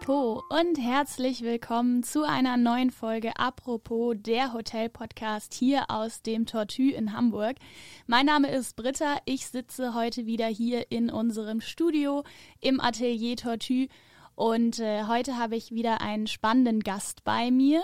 Apropos und herzlich willkommen zu einer neuen Folge Apropos, der Hotel-Podcast hier aus dem Tortue in Hamburg. Mein Name ist Britta, ich sitze heute wieder hier in unserem Studio im Atelier Tortue und äh, heute habe ich wieder einen spannenden Gast bei mir.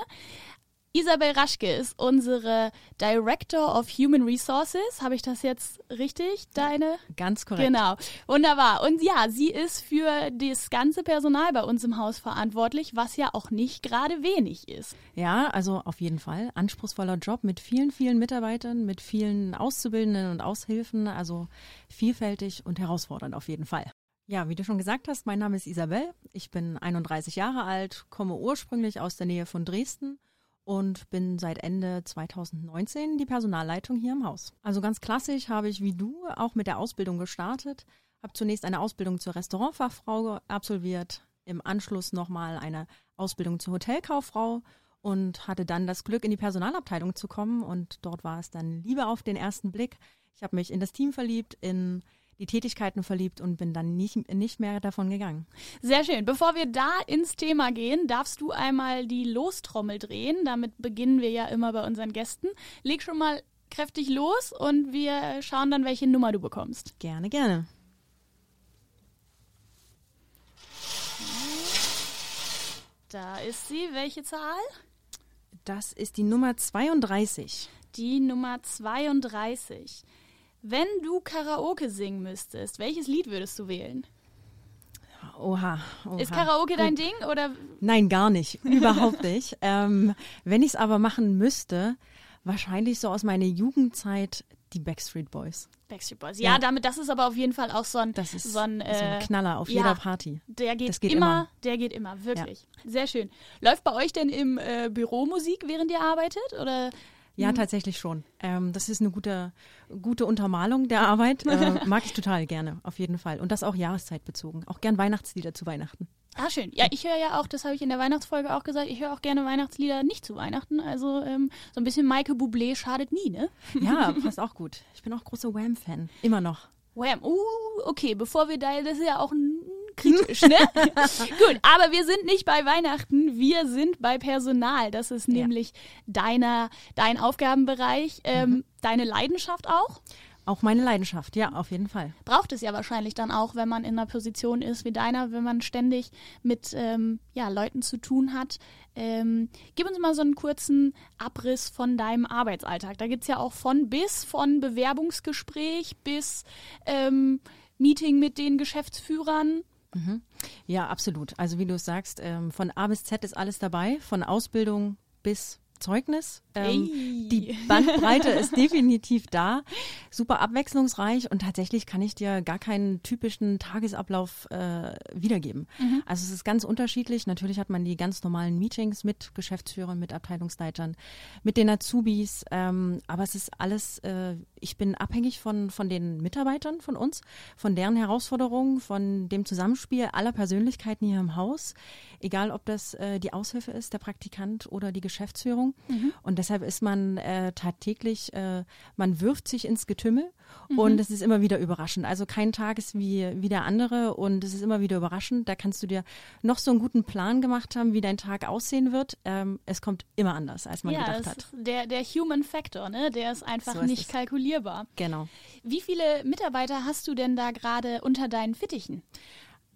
Isabel Raschke ist unsere Director of Human Resources. Habe ich das jetzt richtig? Deine? Ganz korrekt. Genau. Wunderbar. Und ja, sie ist für das ganze Personal bei uns im Haus verantwortlich, was ja auch nicht gerade wenig ist. Ja, also auf jeden Fall. Anspruchsvoller Job mit vielen, vielen Mitarbeitern, mit vielen Auszubildenden und Aushilfen. Also vielfältig und herausfordernd auf jeden Fall. Ja, wie du schon gesagt hast, mein Name ist Isabel. Ich bin 31 Jahre alt, komme ursprünglich aus der Nähe von Dresden und bin seit Ende 2019 die Personalleitung hier im Haus. Also ganz klassisch habe ich wie du auch mit der Ausbildung gestartet, habe zunächst eine Ausbildung zur Restaurantfachfrau absolviert, im Anschluss nochmal eine Ausbildung zur Hotelkauffrau und hatte dann das Glück, in die Personalabteilung zu kommen und dort war es dann Liebe auf den ersten Blick. Ich habe mich in das Team verliebt, in die Tätigkeiten verliebt und bin dann nicht, nicht mehr davon gegangen. Sehr schön. Bevor wir da ins Thema gehen, darfst du einmal die Lostrommel drehen. Damit beginnen wir ja immer bei unseren Gästen. Leg schon mal kräftig los und wir schauen dann, welche Nummer du bekommst. Gerne, gerne. Da ist sie. Welche Zahl? Das ist die Nummer 32. Die Nummer 32. Wenn du Karaoke singen müsstest, welches Lied würdest du wählen? Oha, oha. Ist Karaoke dein Ding oder? Nein, gar nicht. Überhaupt nicht. ähm, wenn ich es aber machen müsste, wahrscheinlich so aus meiner Jugendzeit die Backstreet Boys. Backstreet Boys. Ja, ja, damit, das ist aber auf jeden Fall auch so ein, das ist so ein, äh, so ein Knaller auf ja, jeder Party. Der geht, geht immer, immer, der geht immer, wirklich. Ja. Sehr schön. Läuft bei euch denn im äh, Büro Musik, während ihr arbeitet? Oder ja, mhm. tatsächlich schon. Ähm, das ist eine gute, gute Untermalung der Arbeit. Äh, mag ich total gerne, auf jeden Fall. Und das auch jahreszeitbezogen. Auch gern Weihnachtslieder zu Weihnachten. Ah, schön. Ja, ich höre ja auch, das habe ich in der Weihnachtsfolge auch gesagt, ich höre auch gerne Weihnachtslieder nicht zu Weihnachten. Also ähm, so ein bisschen Maike Bublé schadet nie, ne? Ja, passt auch gut. Ich bin auch großer Wham-Fan. Immer noch. Wham. Uh, okay, bevor wir da, das ist ja auch ein kritisch, ne? Gut, aber wir sind nicht bei Weihnachten, wir sind bei Personal. Das ist nämlich ja. deiner, dein Aufgabenbereich, ähm, mhm. deine Leidenschaft auch. Auch meine Leidenschaft, ja, auf jeden Fall. Braucht es ja wahrscheinlich dann auch, wenn man in einer Position ist wie deiner, wenn man ständig mit ähm, ja, Leuten zu tun hat. Ähm, gib uns mal so einen kurzen Abriss von deinem Arbeitsalltag. Da gibt es ja auch von bis, von Bewerbungsgespräch bis ähm, Meeting mit den Geschäftsführern. Mhm. Ja, absolut. Also wie du sagst, ähm, von A bis Z ist alles dabei, von Ausbildung bis Zeugnis. Ähm, die Bandbreite ist definitiv da, super abwechslungsreich und tatsächlich kann ich dir gar keinen typischen Tagesablauf äh, wiedergeben. Mhm. Also es ist ganz unterschiedlich. Natürlich hat man die ganz normalen Meetings mit Geschäftsführern, mit Abteilungsleitern, mit den Azubis, ähm, aber es ist alles, äh, ich bin abhängig von, von den Mitarbeitern von uns, von deren Herausforderungen, von dem Zusammenspiel aller Persönlichkeiten hier im Haus, egal ob das äh, die Aushilfe ist, der Praktikant oder die Geschäftsführung. Mhm. Und deshalb ist man äh, tagtäglich, äh, man wirft sich ins Getümmel mhm. und es ist immer wieder überraschend. Also kein Tag ist wie, wie der andere und es ist immer wieder überraschend. Da kannst du dir noch so einen guten Plan gemacht haben, wie dein Tag aussehen wird. Ähm, es kommt immer anders, als man ja, gedacht hat. Der, der Human Factor, ne? der ist einfach so ist nicht es. kalkulierbar. Genau. Wie viele Mitarbeiter hast du denn da gerade unter deinen Fittichen?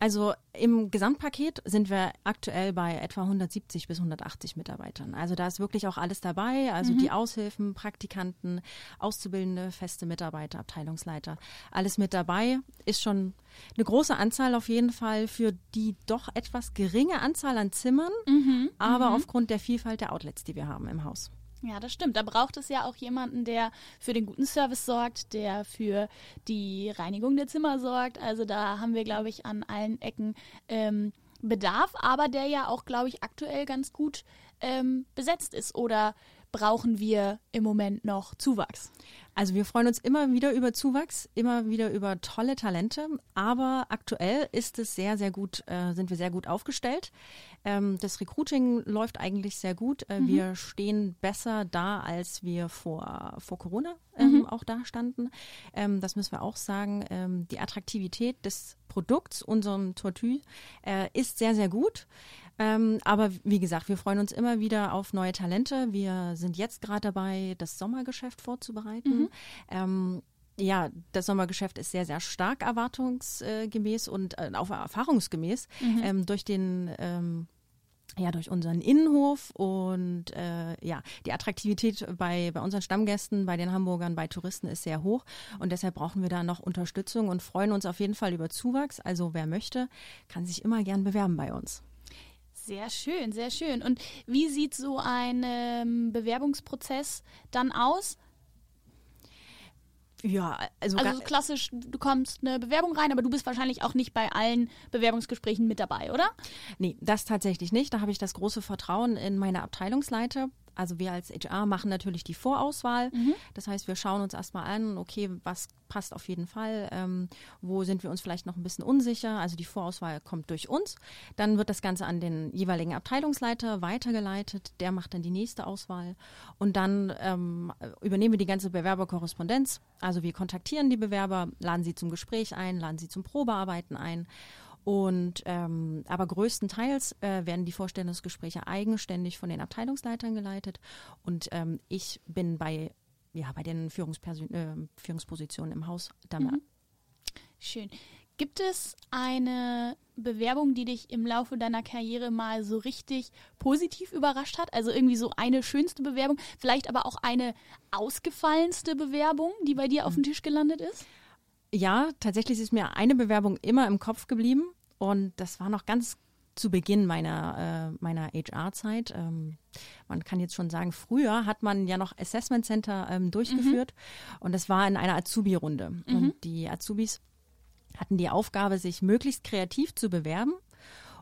Also im Gesamtpaket sind wir aktuell bei etwa 170 bis 180 Mitarbeitern. Also da ist wirklich auch alles dabei. Also mhm. die Aushilfen, Praktikanten, Auszubildende, feste Mitarbeiter, Abteilungsleiter. Alles mit dabei. Ist schon eine große Anzahl auf jeden Fall für die doch etwas geringe Anzahl an Zimmern, mhm. aber mhm. aufgrund der Vielfalt der Outlets, die wir haben im Haus. Ja, das stimmt. Da braucht es ja auch jemanden, der für den guten Service sorgt, der für die Reinigung der Zimmer sorgt. Also da haben wir, glaube ich, an allen Ecken ähm, Bedarf, aber der ja auch, glaube ich, aktuell ganz gut ähm, besetzt ist. Oder brauchen wir im Moment noch Zuwachs? Also wir freuen uns immer wieder über Zuwachs, immer wieder über tolle Talente, aber aktuell ist es sehr, sehr gut, äh, sind wir sehr gut aufgestellt. Ähm, das Recruiting läuft eigentlich sehr gut. Äh, mhm. Wir stehen besser da, als wir vor, vor Corona ähm, mhm. auch da standen. Ähm, das müssen wir auch sagen. Ähm, die Attraktivität des Produkts, unserem Tortue, äh, ist sehr, sehr gut. Ähm, aber wie gesagt, wir freuen uns immer wieder auf neue Talente. Wir sind jetzt gerade dabei, das Sommergeschäft vorzubereiten. Mhm. Ähm, ja, das Sommergeschäft ist sehr, sehr stark erwartungsgemäß und äh, auch erfahrungsgemäß mhm. ähm, durch den ähm, ja, durch unseren Innenhof und äh, ja, die Attraktivität bei, bei unseren Stammgästen, bei den Hamburgern, bei Touristen ist sehr hoch und deshalb brauchen wir da noch Unterstützung und freuen uns auf jeden Fall über Zuwachs. Also wer möchte, kann sich immer gern bewerben bei uns. Sehr schön, sehr schön. Und wie sieht so ein ähm, Bewerbungsprozess dann aus? Ja, also, also klassisch, du kommst eine Bewerbung rein, aber du bist wahrscheinlich auch nicht bei allen Bewerbungsgesprächen mit dabei, oder? Nee, das tatsächlich nicht. Da habe ich das große Vertrauen in meine Abteilungsleiter, also wir als HR machen natürlich die Vorauswahl. Mhm. Das heißt, wir schauen uns erstmal an, okay, was passt auf jeden Fall, ähm, wo sind wir uns vielleicht noch ein bisschen unsicher. Also die Vorauswahl kommt durch uns. Dann wird das Ganze an den jeweiligen Abteilungsleiter weitergeleitet. Der macht dann die nächste Auswahl. Und dann ähm, übernehmen wir die ganze Bewerberkorrespondenz. Also wir kontaktieren die Bewerber, laden sie zum Gespräch ein, laden sie zum Probearbeiten ein und ähm, aber größtenteils äh, werden die Vorstellungsgespräche eigenständig von den Abteilungsleitern geleitet. Und ähm, ich bin bei ja bei den Führungsperson äh, Führungspositionen im Haus damit. Mhm. Schön. Gibt es eine Bewerbung, die dich im Laufe deiner Karriere mal so richtig positiv überrascht hat? Also irgendwie so eine schönste Bewerbung, vielleicht aber auch eine ausgefallenste Bewerbung, die bei dir auf dem mhm. Tisch gelandet ist? Ja, tatsächlich ist mir eine Bewerbung immer im Kopf geblieben. Und das war noch ganz zu Beginn meiner, äh, meiner HR-Zeit. Ähm, man kann jetzt schon sagen, früher hat man ja noch Assessment Center ähm, durchgeführt mhm. und das war in einer Azubi-Runde. Mhm. Und die Azubis hatten die Aufgabe, sich möglichst kreativ zu bewerben.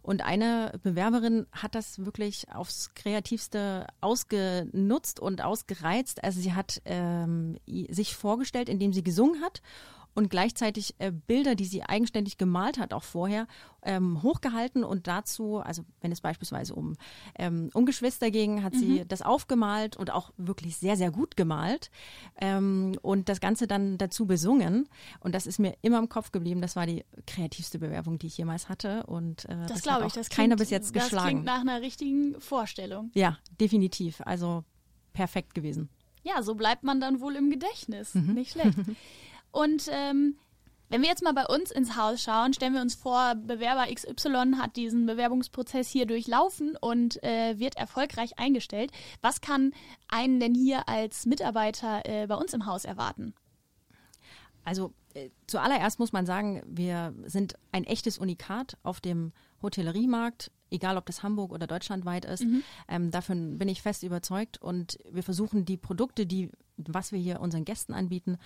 Und eine Bewerberin hat das wirklich aufs Kreativste ausgenutzt und ausgereizt. Also sie hat ähm, sich vorgestellt, indem sie gesungen hat und gleichzeitig äh, Bilder, die sie eigenständig gemalt hat, auch vorher, ähm, hochgehalten und dazu, also wenn es beispielsweise um, ähm, um Geschwister ging, hat mhm. sie das aufgemalt und auch wirklich sehr, sehr gut gemalt ähm, und das Ganze dann dazu besungen. Und das ist mir immer im Kopf geblieben. Das war die kreativste Bewerbung, die ich jemals hatte. Und äh, das, das glaube ich, das keiner bis jetzt geschlagen. Das klingt nach einer richtigen Vorstellung. Ja, definitiv. Also perfekt gewesen. Ja, so bleibt man dann wohl im Gedächtnis. Mhm. Nicht schlecht. Und ähm, wenn wir jetzt mal bei uns ins Haus schauen, stellen wir uns vor, Bewerber XY hat diesen Bewerbungsprozess hier durchlaufen und äh, wird erfolgreich eingestellt. Was kann einen denn hier als Mitarbeiter äh, bei uns im Haus erwarten? Also äh, zuallererst muss man sagen, wir sind ein echtes Unikat auf dem Hotelleriemarkt egal ob das Hamburg oder deutschlandweit ist. Mhm. Ähm, davon bin ich fest überzeugt und wir versuchen die Produkte, die was wir hier unseren Gästen anbieten,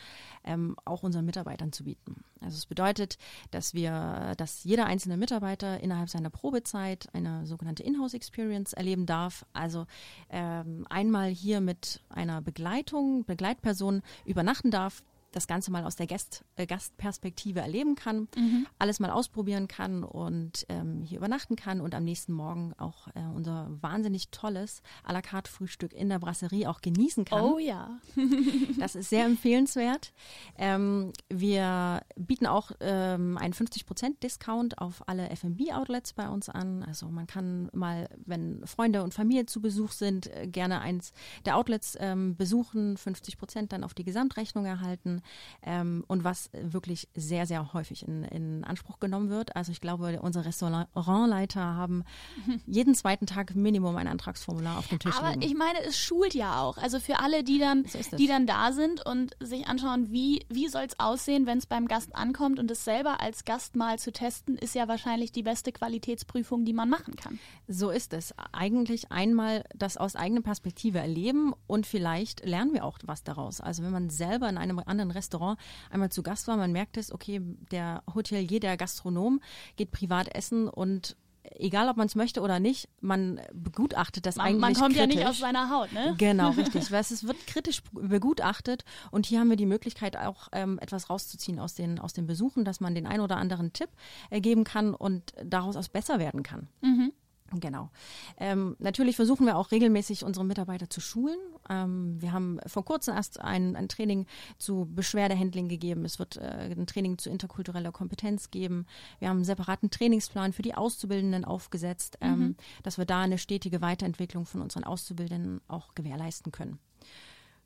ähm, auch unseren Mitarbeitern zu bieten. Also es bedeutet, dass wir, dass jeder einzelne Mitarbeiter innerhalb seiner Probezeit eine sogenannte Inhouse Experience erleben darf. Also ähm, einmal hier mit einer Begleitung, Begleitperson übernachten darf, das Ganze mal aus der Gast, äh, Gastperspektive erleben kann, mhm. alles mal ausprobieren kann und ähm, hier übernachten kann und am nächsten Morgen auch äh, unser wahnsinnig tolles à la carte Frühstück in der Brasserie auch genießen kann. Oh ja. das ist sehr empfehlenswert. Ähm, wir bieten auch ähm, einen 50% Discount auf alle F&B-Outlets bei uns an. Also man kann mal, wenn Freunde und Familie zu Besuch sind, äh, gerne eins der Outlets ähm, besuchen, 50% dann auf die Gesamtrechnung erhalten. Ähm, und was wirklich sehr, sehr häufig in, in Anspruch genommen wird. Also ich glaube, unsere Restaurantleiter haben jeden zweiten Tag Minimum ein Antragsformular auf dem Tisch. Aber liegen. ich meine, es schult ja auch. Also für alle, die dann, so die dann da sind und sich anschauen, wie, wie soll es aussehen, wenn es beim Gast ankommt und es selber als Gast mal zu testen, ist ja wahrscheinlich die beste Qualitätsprüfung, die man machen kann. So ist es. Eigentlich einmal das aus eigener Perspektive erleben und vielleicht lernen wir auch was daraus. Also wenn man selber in einem anderen ein Restaurant einmal zu Gast war. Man merkt es, okay, der Hotelier, der Gastronom geht privat essen und egal ob man es möchte oder nicht, man begutachtet das man, eigentlich Man kommt kritisch. ja nicht aus seiner Haut, ne? Genau, richtig. Weil es wird kritisch begutachtet und hier haben wir die Möglichkeit auch ähm, etwas rauszuziehen aus den, aus den Besuchen, dass man den ein oder anderen Tipp äh, geben kann und daraus auch besser werden kann. Mhm. Genau. Ähm, natürlich versuchen wir auch regelmäßig unsere Mitarbeiter zu schulen. Ähm, wir haben vor kurzem erst ein, ein Training zu Beschwerdehandling gegeben. Es wird äh, ein Training zu interkultureller Kompetenz geben. Wir haben einen separaten Trainingsplan für die Auszubildenden aufgesetzt, ähm, mhm. dass wir da eine stetige Weiterentwicklung von unseren Auszubildenden auch gewährleisten können.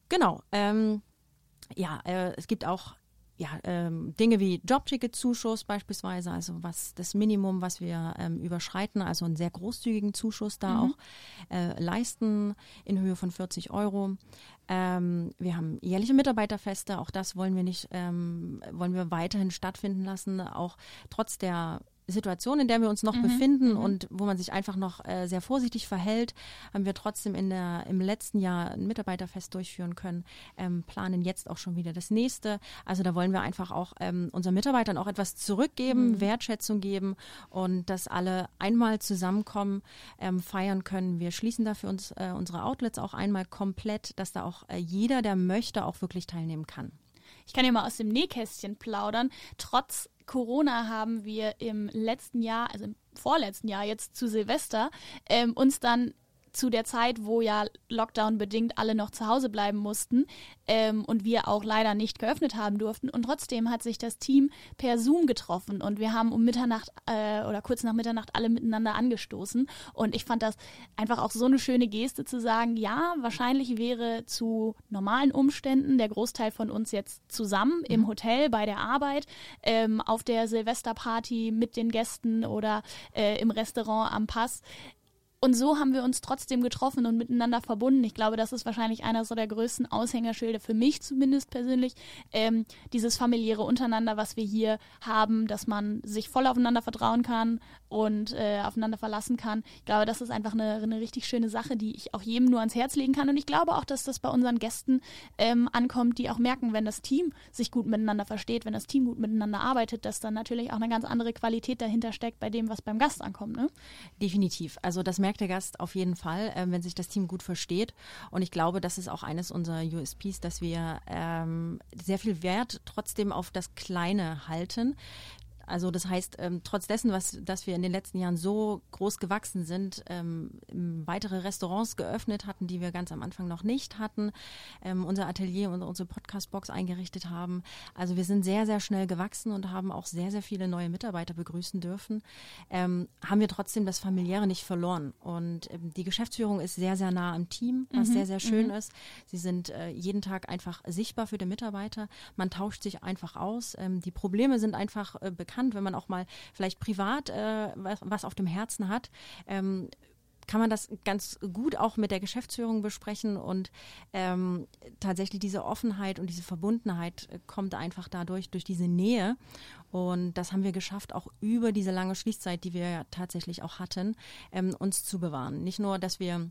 Genau. Ähm, ja, äh, es gibt auch ja, ähm, Dinge wie Jobticket-Zuschuss beispielsweise, also was das Minimum, was wir ähm, überschreiten, also einen sehr großzügigen Zuschuss da mhm. auch äh, leisten in Höhe von 40 Euro. Ähm, wir haben jährliche Mitarbeiterfeste, auch das wollen wir nicht, ähm, wollen wir weiterhin stattfinden lassen, auch trotz der Situation, in der wir uns noch mhm, befinden mhm. und wo man sich einfach noch äh, sehr vorsichtig verhält, haben wir trotzdem in der, im letzten Jahr ein Mitarbeiterfest durchführen können, ähm, planen jetzt auch schon wieder das nächste. Also da wollen wir einfach auch ähm, unseren Mitarbeitern auch etwas zurückgeben, mhm. Wertschätzung geben und dass alle einmal zusammenkommen, ähm, feiern können. Wir schließen dafür uns äh, unsere Outlets auch einmal komplett, dass da auch äh, jeder, der möchte, auch wirklich teilnehmen kann. Ich kann ja mal aus dem Nähkästchen plaudern. Trotz Corona haben wir im letzten Jahr, also im vorletzten Jahr jetzt zu Silvester, ähm, uns dann zu der Zeit, wo ja Lockdown bedingt alle noch zu Hause bleiben mussten ähm, und wir auch leider nicht geöffnet haben durften. Und trotzdem hat sich das Team per Zoom getroffen und wir haben um Mitternacht äh, oder kurz nach Mitternacht alle miteinander angestoßen. Und ich fand das einfach auch so eine schöne Geste zu sagen, ja, wahrscheinlich wäre zu normalen Umständen der Großteil von uns jetzt zusammen mhm. im Hotel bei der Arbeit, ähm, auf der Silvesterparty mit den Gästen oder äh, im Restaurant am Pass. Und so haben wir uns trotzdem getroffen und miteinander verbunden. Ich glaube, das ist wahrscheinlich einer so der größten Aushängerschilder für mich zumindest persönlich. Ähm, dieses familiäre Untereinander, was wir hier haben, dass man sich voll aufeinander vertrauen kann und äh, aufeinander verlassen kann. Ich glaube, das ist einfach eine, eine richtig schöne Sache, die ich auch jedem nur ans Herz legen kann. Und ich glaube auch, dass das bei unseren Gästen ähm, ankommt, die auch merken, wenn das Team sich gut miteinander versteht, wenn das Team gut miteinander arbeitet, dass dann natürlich auch eine ganz andere Qualität dahinter steckt bei dem, was beim Gast ankommt. Ne? Definitiv. Also das merkt der Gast auf jeden Fall, äh, wenn sich das Team gut versteht. Und ich glaube, das ist auch eines unserer USPs, dass wir ähm, sehr viel Wert trotzdem auf das Kleine halten. Also das heißt, ähm, trotz dessen, was, dass wir in den letzten Jahren so groß gewachsen sind, ähm, weitere Restaurants geöffnet hatten, die wir ganz am Anfang noch nicht hatten, ähm, unser Atelier und unsere Podcast-Box eingerichtet haben. Also wir sind sehr, sehr schnell gewachsen und haben auch sehr, sehr viele neue Mitarbeiter begrüßen dürfen. Ähm, haben wir trotzdem das Familiäre nicht verloren. Und ähm, die Geschäftsführung ist sehr, sehr nah am Team, was mhm. sehr, sehr schön mhm. ist. Sie sind äh, jeden Tag einfach sichtbar für den Mitarbeiter. Man tauscht sich einfach aus. Ähm, die Probleme sind einfach äh, bekannt bekannt, wenn man auch mal vielleicht privat äh, was, was, auf dem Herzen hat. Ähm, kann man das ganz gut auch mit der Geschäftsführung besprechen und ähm, tatsächlich diese Offenheit und diese Verbundenheit äh, kommt einfach dadurch, durch diese Nähe. Und das haben wir geschafft, auch über diese lange Schließzeit, die wir ja tatsächlich auch hatten, ähm, uns zu bewahren. Nicht nur, dass wir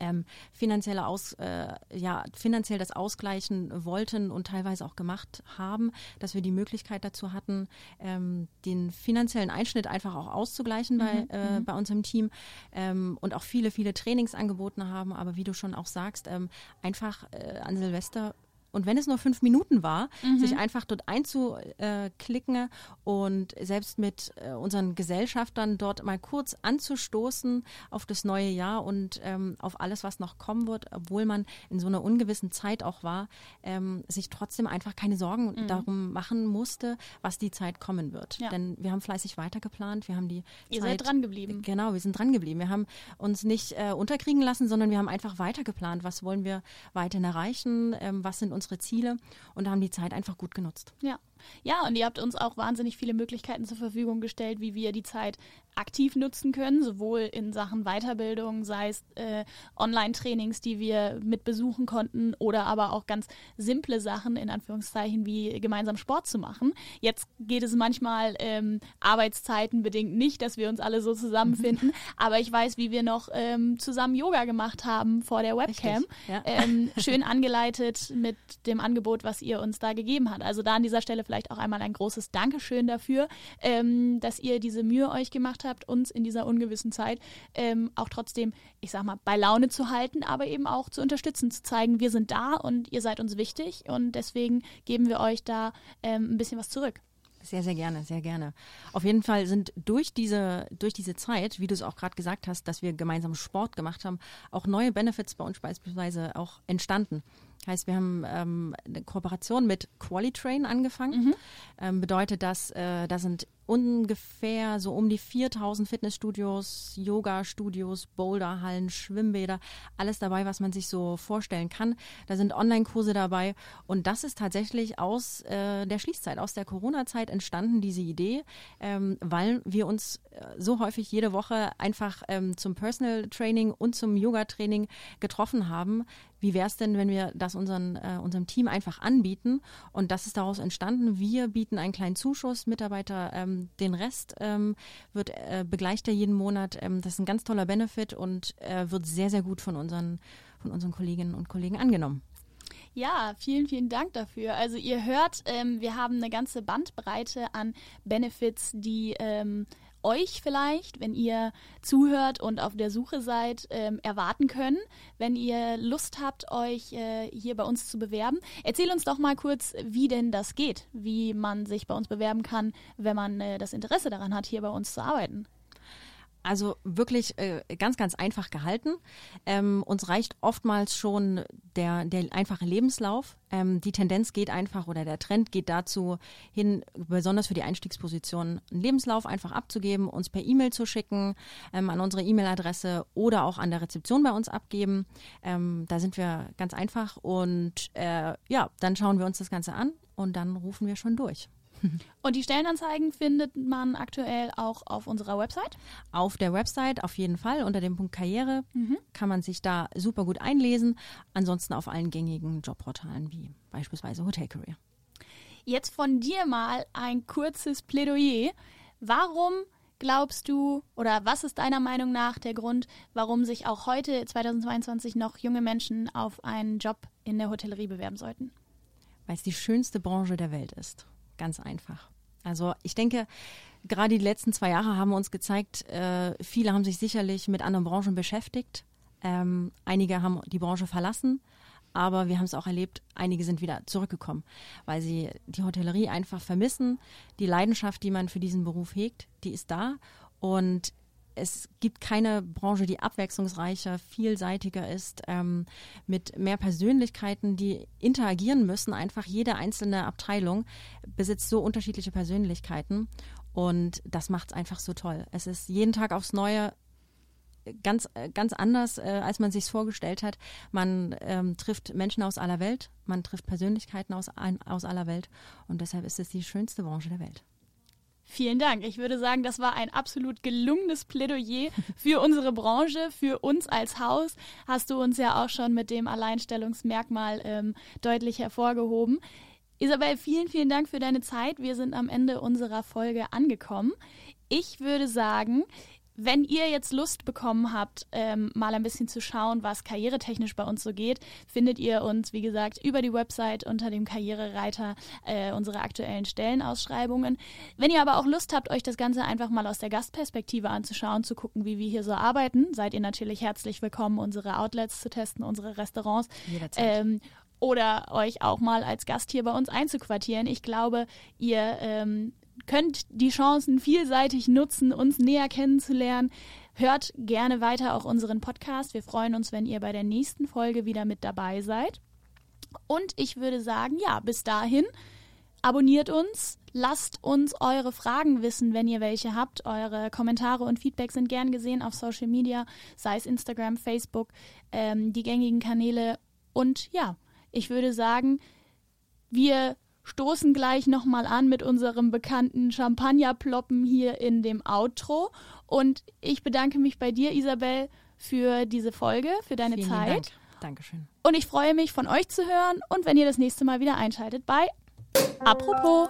ähm, finanzielle Aus, äh, ja, finanziell das ausgleichen wollten und teilweise auch gemacht haben, dass wir die Möglichkeit dazu hatten, ähm, den finanziellen Einschnitt einfach auch auszugleichen bei, mhm, äh, mhm. bei unserem Team ähm, und auch viele, viele Trainings angeboten haben. Aber wie du schon auch sagst, ähm, einfach äh, an Silvester und wenn es nur fünf Minuten war, mhm. sich einfach dort einzuklicken und selbst mit äh, unseren Gesellschaftern dort mal kurz anzustoßen auf das neue Jahr und ähm, auf alles, was noch kommen wird, obwohl man in so einer ungewissen Zeit auch war, ähm, sich trotzdem einfach keine Sorgen mhm. darum machen musste, was die Zeit kommen wird. Ja. Denn wir haben fleißig weitergeplant, wir haben die Ihr Zeit, seid dran geblieben. Genau, wir sind dran geblieben. Wir haben uns nicht äh, unterkriegen lassen, sondern wir haben einfach weitergeplant. Was wollen wir weiterhin erreichen? Ähm, was sind unsere unsere Ziele und haben die Zeit einfach gut genutzt. Ja. Ja, und ihr habt uns auch wahnsinnig viele Möglichkeiten zur Verfügung gestellt, wie wir die Zeit aktiv nutzen können, sowohl in Sachen Weiterbildung, sei es äh, Online-Trainings, die wir mit besuchen konnten, oder aber auch ganz simple Sachen, in Anführungszeichen, wie gemeinsam Sport zu machen. Jetzt geht es manchmal ähm, Arbeitszeiten bedingt nicht, dass wir uns alle so zusammenfinden, mhm. aber ich weiß, wie wir noch ähm, zusammen Yoga gemacht haben vor der Webcam. Ja. Ähm, schön angeleitet mit dem Angebot, was ihr uns da gegeben habt. Also da an dieser Stelle vielleicht auch einmal ein großes Dankeschön dafür, ähm, dass ihr diese Mühe euch gemacht habt, uns in dieser ungewissen Zeit ähm, auch trotzdem, ich sag mal, bei Laune zu halten, aber eben auch zu unterstützen, zu zeigen, wir sind da und ihr seid uns wichtig und deswegen geben wir euch da ähm, ein bisschen was zurück. Sehr, sehr gerne, sehr gerne. Auf jeden Fall sind durch diese, durch diese Zeit, wie du es auch gerade gesagt hast, dass wir gemeinsam Sport gemacht haben, auch neue Benefits bei uns beispielsweise auch entstanden. Heißt, wir haben ähm, eine Kooperation mit Qualitrain angefangen. Mhm. Ähm, bedeutet, dass äh, da sind ungefähr so um die 4000 Fitnessstudios, Yoga-Studios, Boulderhallen, Schwimmbäder, alles dabei, was man sich so vorstellen kann. Da sind Online-Kurse dabei und das ist tatsächlich aus äh, der Schließzeit, aus der Corona-Zeit entstanden, diese Idee, ähm, weil wir uns äh, so häufig jede Woche einfach ähm, zum Personal Training und zum Yoga-Training getroffen haben, wie wäre es denn, wenn wir das unseren, äh, unserem Team einfach anbieten? Und das ist daraus entstanden. Wir bieten einen kleinen Zuschuss, Mitarbeiter, ähm, den Rest ähm, wird äh, begleicht er jeden Monat. Ähm, das ist ein ganz toller Benefit und äh, wird sehr, sehr gut von unseren, von unseren Kolleginnen und Kollegen angenommen. Ja, vielen, vielen Dank dafür. Also ihr hört, ähm, wir haben eine ganze Bandbreite an Benefits, die ähm, euch vielleicht, wenn ihr zuhört und auf der Suche seid, ähm, erwarten können, wenn ihr Lust habt, euch äh, hier bei uns zu bewerben. Erzähl uns doch mal kurz, wie denn das geht, wie man sich bei uns bewerben kann, wenn man äh, das Interesse daran hat, hier bei uns zu arbeiten. Also wirklich äh, ganz, ganz einfach gehalten. Ähm, uns reicht oftmals schon der, der einfache Lebenslauf. Ähm, die Tendenz geht einfach oder der Trend geht dazu hin, besonders für die Einstiegsposition, einen Lebenslauf einfach abzugeben, uns per E-Mail zu schicken, ähm, an unsere E-Mail-Adresse oder auch an der Rezeption bei uns abgeben. Ähm, da sind wir ganz einfach und äh, ja, dann schauen wir uns das Ganze an und dann rufen wir schon durch. Und die Stellenanzeigen findet man aktuell auch auf unserer Website? Auf der Website auf jeden Fall. Unter dem Punkt Karriere mhm. kann man sich da super gut einlesen. Ansonsten auf allen gängigen Jobportalen wie beispielsweise Hotel Career. Jetzt von dir mal ein kurzes Plädoyer. Warum glaubst du oder was ist deiner Meinung nach der Grund, warum sich auch heute 2022 noch junge Menschen auf einen Job in der Hotellerie bewerben sollten? Weil es die schönste Branche der Welt ist. Ganz einfach. Also ich denke, gerade die letzten zwei Jahre haben uns gezeigt, äh, viele haben sich sicherlich mit anderen Branchen beschäftigt. Ähm, einige haben die Branche verlassen, aber wir haben es auch erlebt, einige sind wieder zurückgekommen, weil sie die Hotellerie einfach vermissen. Die Leidenschaft, die man für diesen Beruf hegt, die ist da. Und es gibt keine Branche, die abwechslungsreicher, vielseitiger ist, ähm, mit mehr Persönlichkeiten, die interagieren müssen. Einfach jede einzelne Abteilung besitzt so unterschiedliche Persönlichkeiten und das macht es einfach so toll. Es ist jeden Tag aufs Neue ganz, ganz anders, äh, als man sich vorgestellt hat. Man ähm, trifft Menschen aus aller Welt, man trifft Persönlichkeiten aus, aus aller Welt und deshalb ist es die schönste Branche der Welt. Vielen Dank. Ich würde sagen, das war ein absolut gelungenes Plädoyer für unsere Branche, für uns als Haus. Hast du uns ja auch schon mit dem Alleinstellungsmerkmal ähm, deutlich hervorgehoben. Isabel, vielen, vielen Dank für deine Zeit. Wir sind am Ende unserer Folge angekommen. Ich würde sagen, wenn ihr jetzt Lust bekommen habt, ähm, mal ein bisschen zu schauen, was karrieretechnisch bei uns so geht, findet ihr uns, wie gesagt, über die Website unter dem Karrierereiter äh, unsere aktuellen Stellenausschreibungen. Wenn ihr aber auch Lust habt, euch das Ganze einfach mal aus der Gastperspektive anzuschauen, zu gucken, wie wir hier so arbeiten, seid ihr natürlich herzlich willkommen, unsere Outlets zu testen, unsere Restaurants. Ähm, oder euch auch mal als Gast hier bei uns einzuquartieren. Ich glaube, ihr ähm, könnt die Chancen vielseitig nutzen, uns näher kennenzulernen. Hört gerne weiter auch unseren Podcast. Wir freuen uns, wenn ihr bei der nächsten Folge wieder mit dabei seid. Und ich würde sagen, ja, bis dahin, abonniert uns, lasst uns eure Fragen wissen, wenn ihr welche habt. Eure Kommentare und Feedback sind gern gesehen auf Social Media, sei es Instagram, Facebook, ähm, die gängigen Kanäle. Und ja, ich würde sagen, wir stoßen gleich nochmal an mit unserem bekannten Champagnerploppen hier in dem Outro. Und ich bedanke mich bei dir, Isabel, für diese Folge, für deine Vielen Zeit. Dank. Dankeschön. Und ich freue mich, von euch zu hören und wenn ihr das nächste Mal wieder einschaltet bei Apropos.